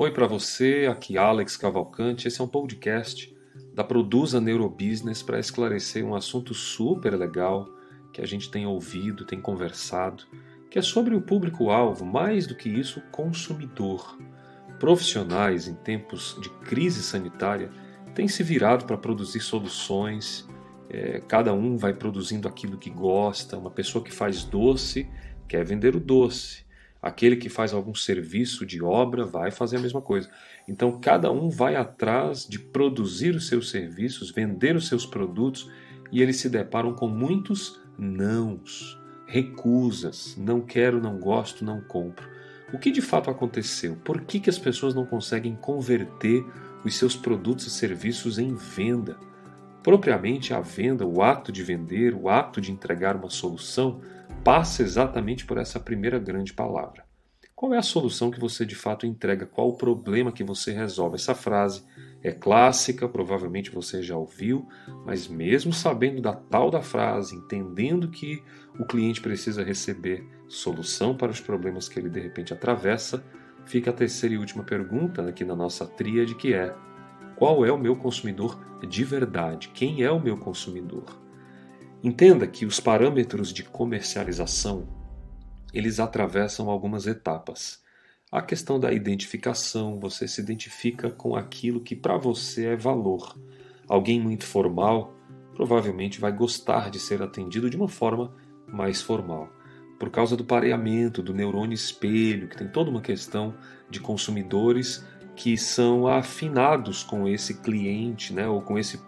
Oi para você, aqui Alex Cavalcante. Esse é um podcast da Produza Neurobusiness para esclarecer um assunto super legal que a gente tem ouvido, tem conversado, que é sobre o público-alvo, mais do que isso, o consumidor. Profissionais em tempos de crise sanitária têm se virado para produzir soluções. É, cada um vai produzindo aquilo que gosta. Uma pessoa que faz doce quer vender o doce. Aquele que faz algum serviço de obra vai fazer a mesma coisa. Então, cada um vai atrás de produzir os seus serviços, vender os seus produtos e eles se deparam com muitos nãos, recusas, não quero, não gosto, não compro. O que de fato aconteceu? Por que, que as pessoas não conseguem converter os seus produtos e serviços em venda? Propriamente a venda, o ato de vender, o ato de entregar uma solução, passa exatamente por essa primeira grande palavra. Qual é a solução que você de fato entrega? Qual o problema que você resolve? Essa frase é clássica, provavelmente você já ouviu, mas mesmo sabendo da tal da frase, entendendo que o cliente precisa receber solução para os problemas que ele de repente atravessa, fica a terceira e última pergunta aqui na nossa tríade que é: qual é o meu consumidor de verdade? Quem é o meu consumidor? Entenda que os parâmetros de comercialização eles atravessam algumas etapas. A questão da identificação, você se identifica com aquilo que para você é valor. Alguém muito formal provavelmente vai gostar de ser atendido de uma forma mais formal. Por causa do pareamento, do neurônio espelho, que tem toda uma questão de consumidores que são afinados com esse cliente, né, ou com esse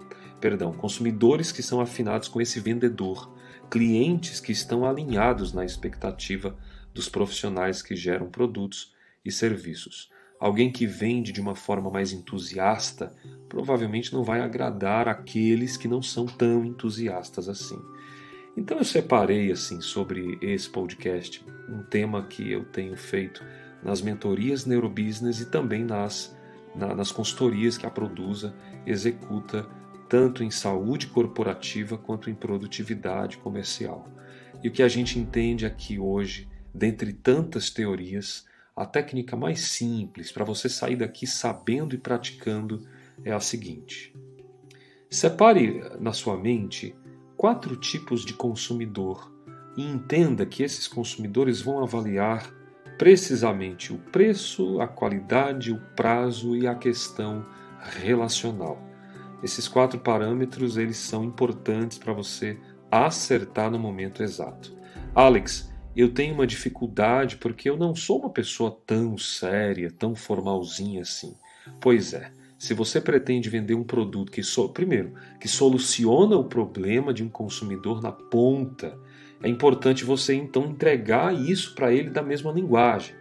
perdão, consumidores que são afinados com esse vendedor, clientes que estão alinhados na expectativa dos profissionais que geram produtos e serviços. Alguém que vende de uma forma mais entusiasta provavelmente não vai agradar aqueles que não são tão entusiastas assim. Então eu separei assim sobre esse podcast um tema que eu tenho feito nas mentorias neurobusiness e também nas, na, nas consultorias que a Produza executa tanto em saúde corporativa quanto em produtividade comercial. E o que a gente entende aqui hoje, dentre tantas teorias, a técnica mais simples para você sair daqui sabendo e praticando é a seguinte: separe na sua mente quatro tipos de consumidor e entenda que esses consumidores vão avaliar precisamente o preço, a qualidade, o prazo e a questão relacional. Esses quatro parâmetros eles são importantes para você acertar no momento exato. Alex, eu tenho uma dificuldade porque eu não sou uma pessoa tão séria, tão formalzinha assim. Pois é, se você pretende vender um produto que, so, primeiro, que soluciona o problema de um consumidor na ponta, é importante você então entregar isso para ele da mesma linguagem.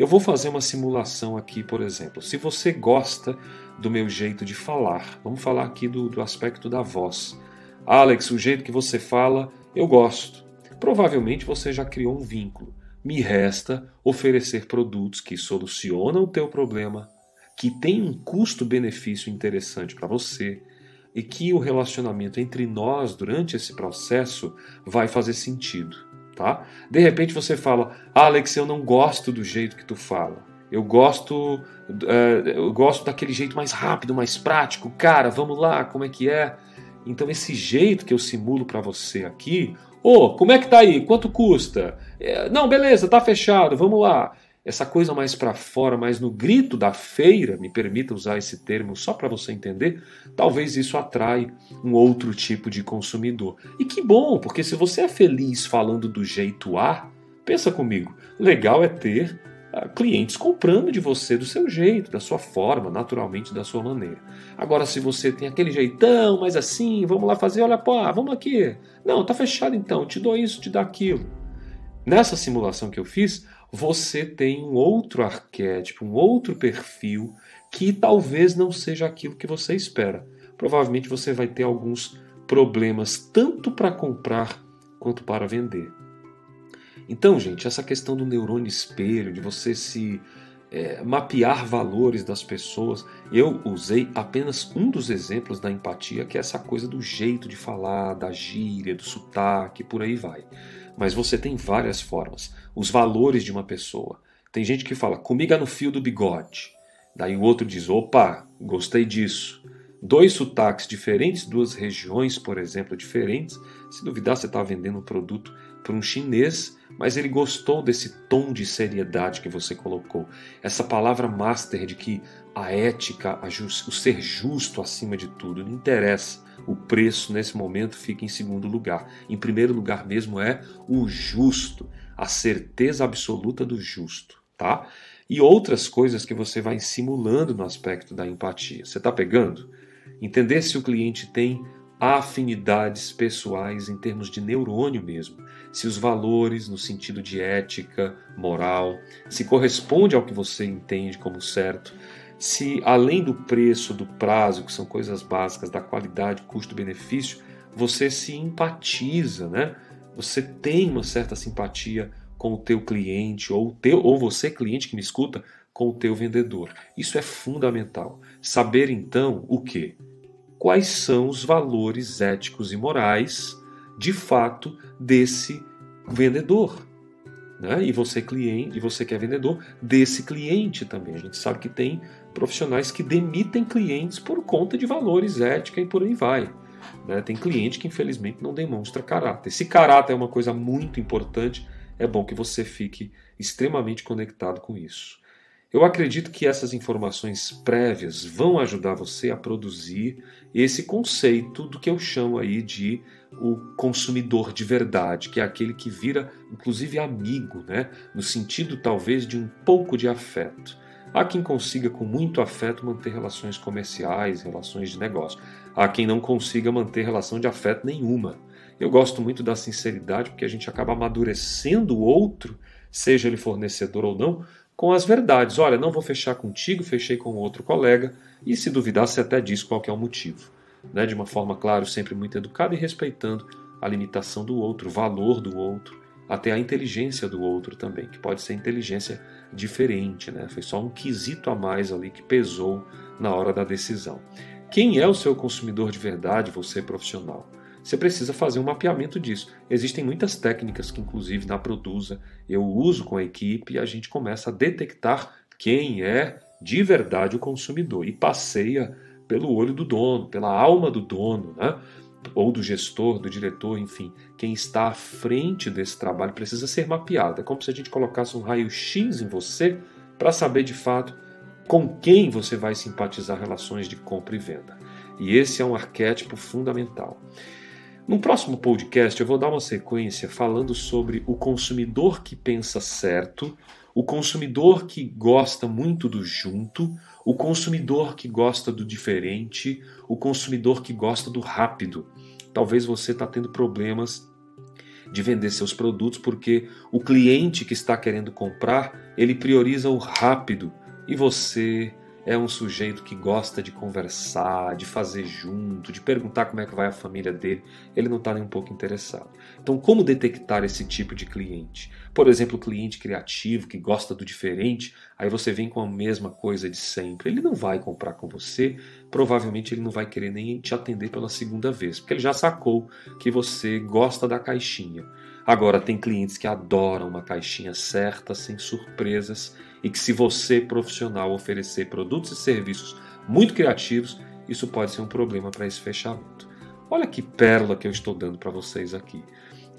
Eu vou fazer uma simulação aqui, por exemplo. Se você gosta do meu jeito de falar, vamos falar aqui do, do aspecto da voz. Alex, o jeito que você fala, eu gosto. Provavelmente você já criou um vínculo. Me resta oferecer produtos que solucionam o teu problema, que têm um custo-benefício interessante para você e que o relacionamento entre nós durante esse processo vai fazer sentido tá? De repente você fala, Alex, eu não gosto do jeito que tu fala. Eu gosto, uh, eu gosto daquele jeito mais rápido, mais prático. Cara, vamos lá, como é que é? Então esse jeito que eu simulo para você aqui, ô, oh, como é que tá aí? Quanto custa? É, não, beleza, tá fechado, vamos lá essa coisa mais para fora, mais no grito da feira, me permita usar esse termo só para você entender, talvez isso atrai um outro tipo de consumidor. E que bom, porque se você é feliz falando do jeito A, pensa comigo, legal é ter uh, clientes comprando de você do seu jeito, da sua forma, naturalmente da sua maneira. Agora, se você tem aquele jeitão, mas assim, vamos lá fazer, olha, pô, ah, vamos aqui. Não, tá fechado então, te dou isso, te dou aquilo. Nessa simulação que eu fiz, você tem um outro arquétipo, um outro perfil que talvez não seja aquilo que você espera. Provavelmente você vai ter alguns problemas tanto para comprar quanto para vender. Então, gente, essa questão do neurônio espelho, de você se é, mapear valores das pessoas, eu usei apenas um dos exemplos da empatia, que é essa coisa do jeito de falar, da gíria, do sotaque, por aí vai mas você tem várias formas. Os valores de uma pessoa. Tem gente que fala, comigo é no fio do bigode. Daí o outro diz: opa, gostei disso. Dois sotaques diferentes, duas regiões, por exemplo, diferentes. Se duvidar, você está vendendo um produto para um chinês, mas ele gostou desse tom de seriedade que você colocou. Essa palavra master de que a ética, a o ser justo acima de tudo, não interessa. O preço nesse momento fica em segundo lugar. Em primeiro lugar mesmo é o justo, a certeza absoluta do justo, tá? E outras coisas que você vai simulando no aspecto da empatia. Você está pegando? Entender se o cliente tem afinidades pessoais em termos de neurônio mesmo, se os valores no sentido de ética, moral, se corresponde ao que você entende como certo, se além do preço, do prazo, que são coisas básicas, da qualidade, custo-benefício, você se empatiza, né? Você tem uma certa simpatia com o teu cliente ou teu ou você cliente que me escuta com o teu vendedor. Isso é fundamental. Saber então o que? Quais são os valores éticos e morais de fato desse vendedor? Né? E você cliente, e você que é vendedor desse cliente também. A gente sabe que tem profissionais que demitem clientes por conta de valores ética e por aí vai. Né? Tem cliente que infelizmente não demonstra caráter. Se caráter é uma coisa muito importante, é bom que você fique extremamente conectado com isso. Eu acredito que essas informações prévias vão ajudar você a produzir esse conceito do que eu chamo aí de o consumidor de verdade, que é aquele que vira inclusive amigo, né? no sentido talvez de um pouco de afeto. Há quem consiga com muito afeto manter relações comerciais, relações de negócio. Há quem não consiga manter relação de afeto nenhuma. Eu gosto muito da sinceridade porque a gente acaba amadurecendo o outro, seja ele fornecedor ou não, com as verdades. Olha, não vou fechar contigo, fechei com outro colega, e se duvidar, você até diz qual é o motivo. Né? De uma forma, claro, sempre muito educada e respeitando a limitação do outro, o valor do outro, até a inteligência do outro também, que pode ser inteligência diferente, né? Foi só um quesito a mais ali que pesou na hora da decisão. Quem é o seu consumidor de verdade, você profissional? Você precisa fazer um mapeamento disso. Existem muitas técnicas que, inclusive, na Produza eu uso com a equipe e a gente começa a detectar quem é de verdade o consumidor e passeia pelo olho do dono, pela alma do dono, né? ou do gestor, do diretor, enfim, quem está à frente desse trabalho precisa ser mapeado. É como se a gente colocasse um raio-x em você para saber de fato com quem você vai simpatizar relações de compra e venda. E esse é um arquétipo fundamental. No próximo podcast eu vou dar uma sequência falando sobre o consumidor que pensa certo, o consumidor que gosta muito do junto, o consumidor que gosta do diferente, o consumidor que gosta do rápido. Talvez você está tendo problemas de vender seus produtos porque o cliente que está querendo comprar ele prioriza o rápido e você é um sujeito que gosta de conversar, de fazer junto, de perguntar como é que vai a família dele, ele não está nem um pouco interessado. Então, como detectar esse tipo de cliente? Por exemplo, cliente criativo que gosta do diferente, aí você vem com a mesma coisa de sempre. Ele não vai comprar com você, provavelmente ele não vai querer nem te atender pela segunda vez, porque ele já sacou que você gosta da caixinha. Agora, tem clientes que adoram uma caixinha certa, sem surpresas, e que, se você, profissional, oferecer produtos e serviços muito criativos, isso pode ser um problema para esse fechamento. Olha que pérola que eu estou dando para vocês aqui.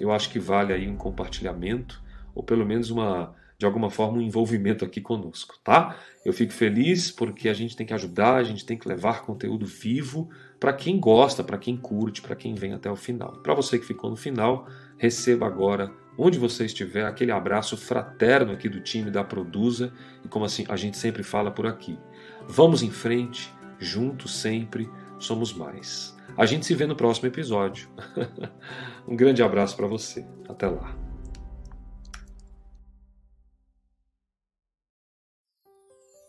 Eu acho que vale aí um compartilhamento, ou pelo menos uma, de alguma forma, um envolvimento aqui conosco, tá? Eu fico feliz porque a gente tem que ajudar, a gente tem que levar conteúdo vivo para quem gosta, para quem curte, para quem vem até o final. Para você que ficou no final, receba agora, onde você estiver, aquele abraço fraterno aqui do time da Produza e como assim a gente sempre fala por aqui. Vamos em frente, juntos sempre, somos mais. A gente se vê no próximo episódio. um grande abraço para você. Até lá.